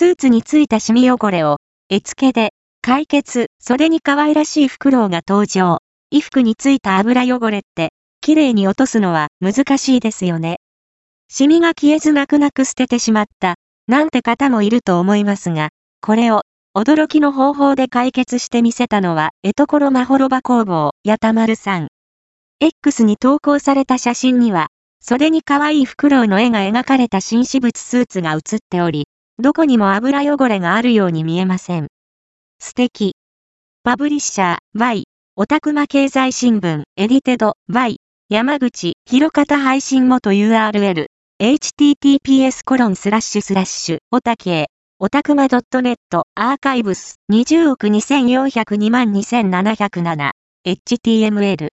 スーツについたシミ汚れを、絵付けで、解決、袖に可愛らしいフクロウが登場。衣服についた油汚れって、綺麗に落とすのは難しいですよね。シミが消えず泣く泣く捨ててしまった、なんて方もいると思いますが、これを、驚きの方法で解決してみせたのは、えところまほろば工房、やたまるさん。X に投稿された写真には、袖に可愛いフクロウの絵が描かれた紳士物スーツが写っており、どこにも油汚れがあるように見えません。素敵。パブリッシャー、Y、オタクマ経済新聞、エディテド、Y、山口、広方配信元 URL、https コロンスラッシュスラッシュ、オタケ。オタクマ .net、アーカイブス、20億2402万2707、html